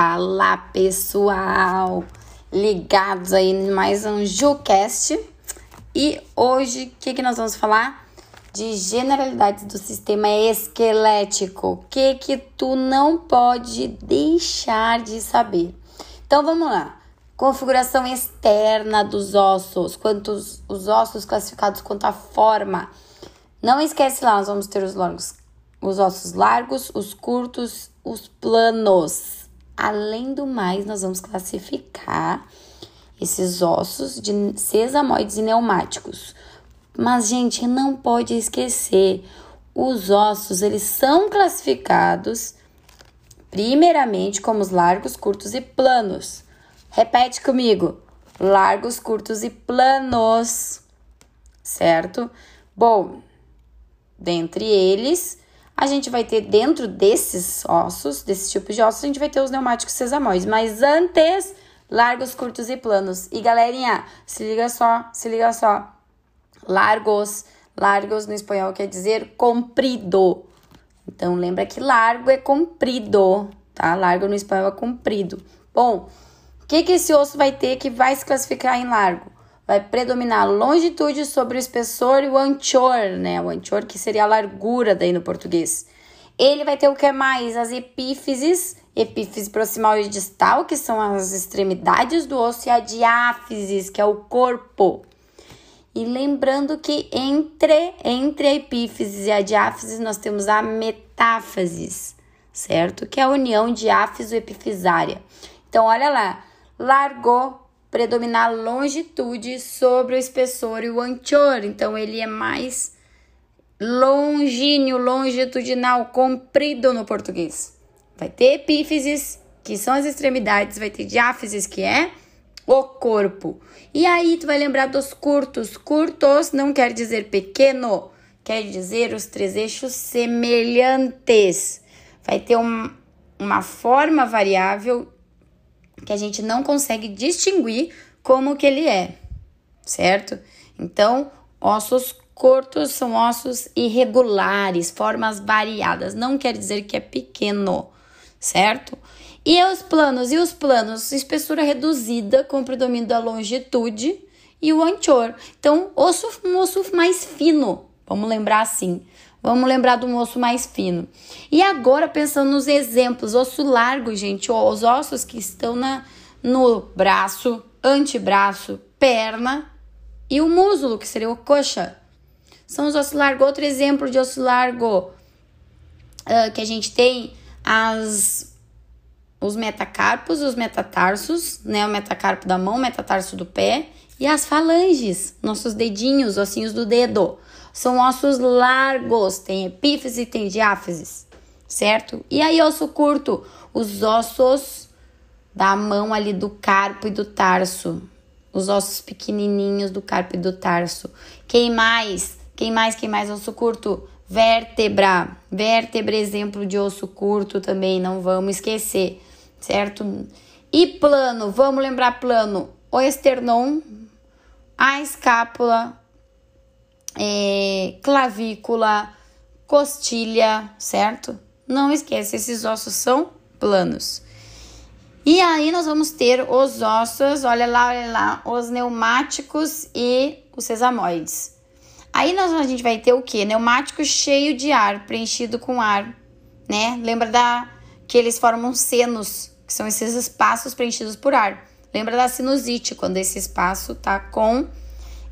Fala pessoal, ligados aí em mais um JuCast e hoje o que, que nós vamos falar? De generalidades do sistema esquelético, o que que tu não pode deixar de saber. Então vamos lá, configuração externa dos ossos, quantos os ossos classificados quanto a forma. Não esquece lá, nós vamos ter os longos, os ossos largos, os curtos, os planos. Além do mais, nós vamos classificar esses ossos de sesamoides e neumáticos. Mas, gente, não pode esquecer, os ossos, eles são classificados primeiramente como os largos, curtos e planos. Repete comigo. Largos, curtos e planos. Certo? Bom, dentre eles, a gente vai ter dentro desses ossos, desses tipos de ossos, a gente vai ter os neumáticos sesamóides. Mas antes, largos, curtos e planos. E galerinha, se liga só, se liga só. Largos, largos no espanhol quer dizer comprido. Então lembra que largo é comprido, tá? Largo no espanhol é comprido. Bom, o que, que esse osso vai ter que vai se classificar em largo? Vai predominar a longitude sobre o espessor e o anchor, né? O anchor que seria a largura daí no português. Ele vai ter o que mais? As epífises, epífise proximal e distal, que são as extremidades do osso, e a diáfise, que é o corpo. E lembrando que entre, entre a epífise e a diáfise nós temos a metáfase, certo? Que é a união diáfiso-epifisária. Então, olha lá, largou, predominar a longitude sobre o espessor e o anchor. Então, ele é mais longíneo, longitudinal, comprido no português. Vai ter epífises, que são as extremidades, vai ter diáfises, que é o corpo. E aí tu vai lembrar dos curtos. Curtos não quer dizer pequeno, quer dizer os três eixos semelhantes. Vai ter um, uma forma variável que a gente não consegue distinguir como que ele é, certo? Então, ossos curtos são ossos irregulares, formas variadas, não quer dizer que é pequeno, certo? E os planos, e os planos, espessura reduzida com predomínio da longitude e o anchor. Então, osso, um osso mais fino, vamos lembrar assim. Vamos lembrar do osso mais fino. E agora, pensando nos exemplos, osso largo, gente, os ossos que estão na, no braço, antebraço, perna e o músculo, que seria o coxa. São os ossos largos. Outro exemplo de osso largo uh, que a gente tem, as, os metacarpos, os metatarsos, né? O metacarpo da mão, o metatarso do pé e as falanges, nossos dedinhos, ossinhos do dedo. São ossos largos, tem epífise e tem diáfise, certo? E aí, osso curto, os ossos da mão ali do carpo e do tarso, os ossos pequenininhos do carpo e do tarso. Quem mais? Quem mais? Quem mais? Osso curto, vértebra. Vértebra, exemplo de osso curto também, não vamos esquecer, certo? E plano, vamos lembrar plano, o esternon, a escápula, é, clavícula, costilha, certo? Não esquece, esses ossos são planos. E aí nós vamos ter os ossos, olha lá, olha lá, os pneumáticos e os sesamoides. Aí nós, a gente vai ter o que? Pneumático cheio de ar, preenchido com ar, né? Lembra da que eles formam senos, que são esses espaços preenchidos por ar. Lembra da sinusite, quando esse espaço tá com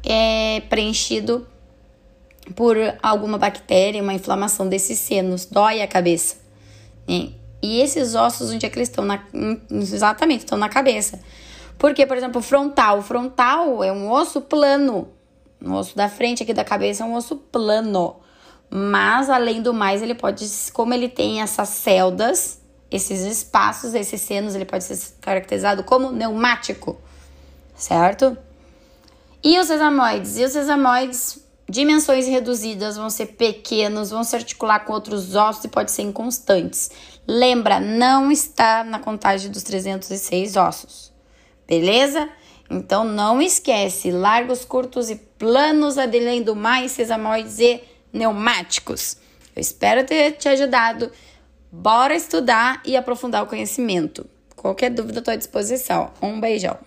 é, preenchido por alguma bactéria, uma inflamação desses senos, dói a cabeça. Né? E esses ossos, onde é que eles estão? Exatamente, estão na cabeça. Porque, por exemplo, o frontal. O frontal é um osso plano. O osso da frente aqui da cabeça é um osso plano. Mas, além do mais, ele pode, como ele tem essas celdas, esses espaços, esses senos, ele pode ser caracterizado como pneumático, certo? E os sesamoides? E os sesamoides Dimensões reduzidas vão ser pequenos, vão se articular com outros ossos e pode ser inconstantes. Lembra, não está na contagem dos 306 ossos. Beleza? Então não esquece, largos, curtos e planos, além do mais, sesamoides e pneumáticos. Eu espero ter te ajudado. Bora estudar e aprofundar o conhecimento. Qualquer dúvida, estou à disposição. Um beijão.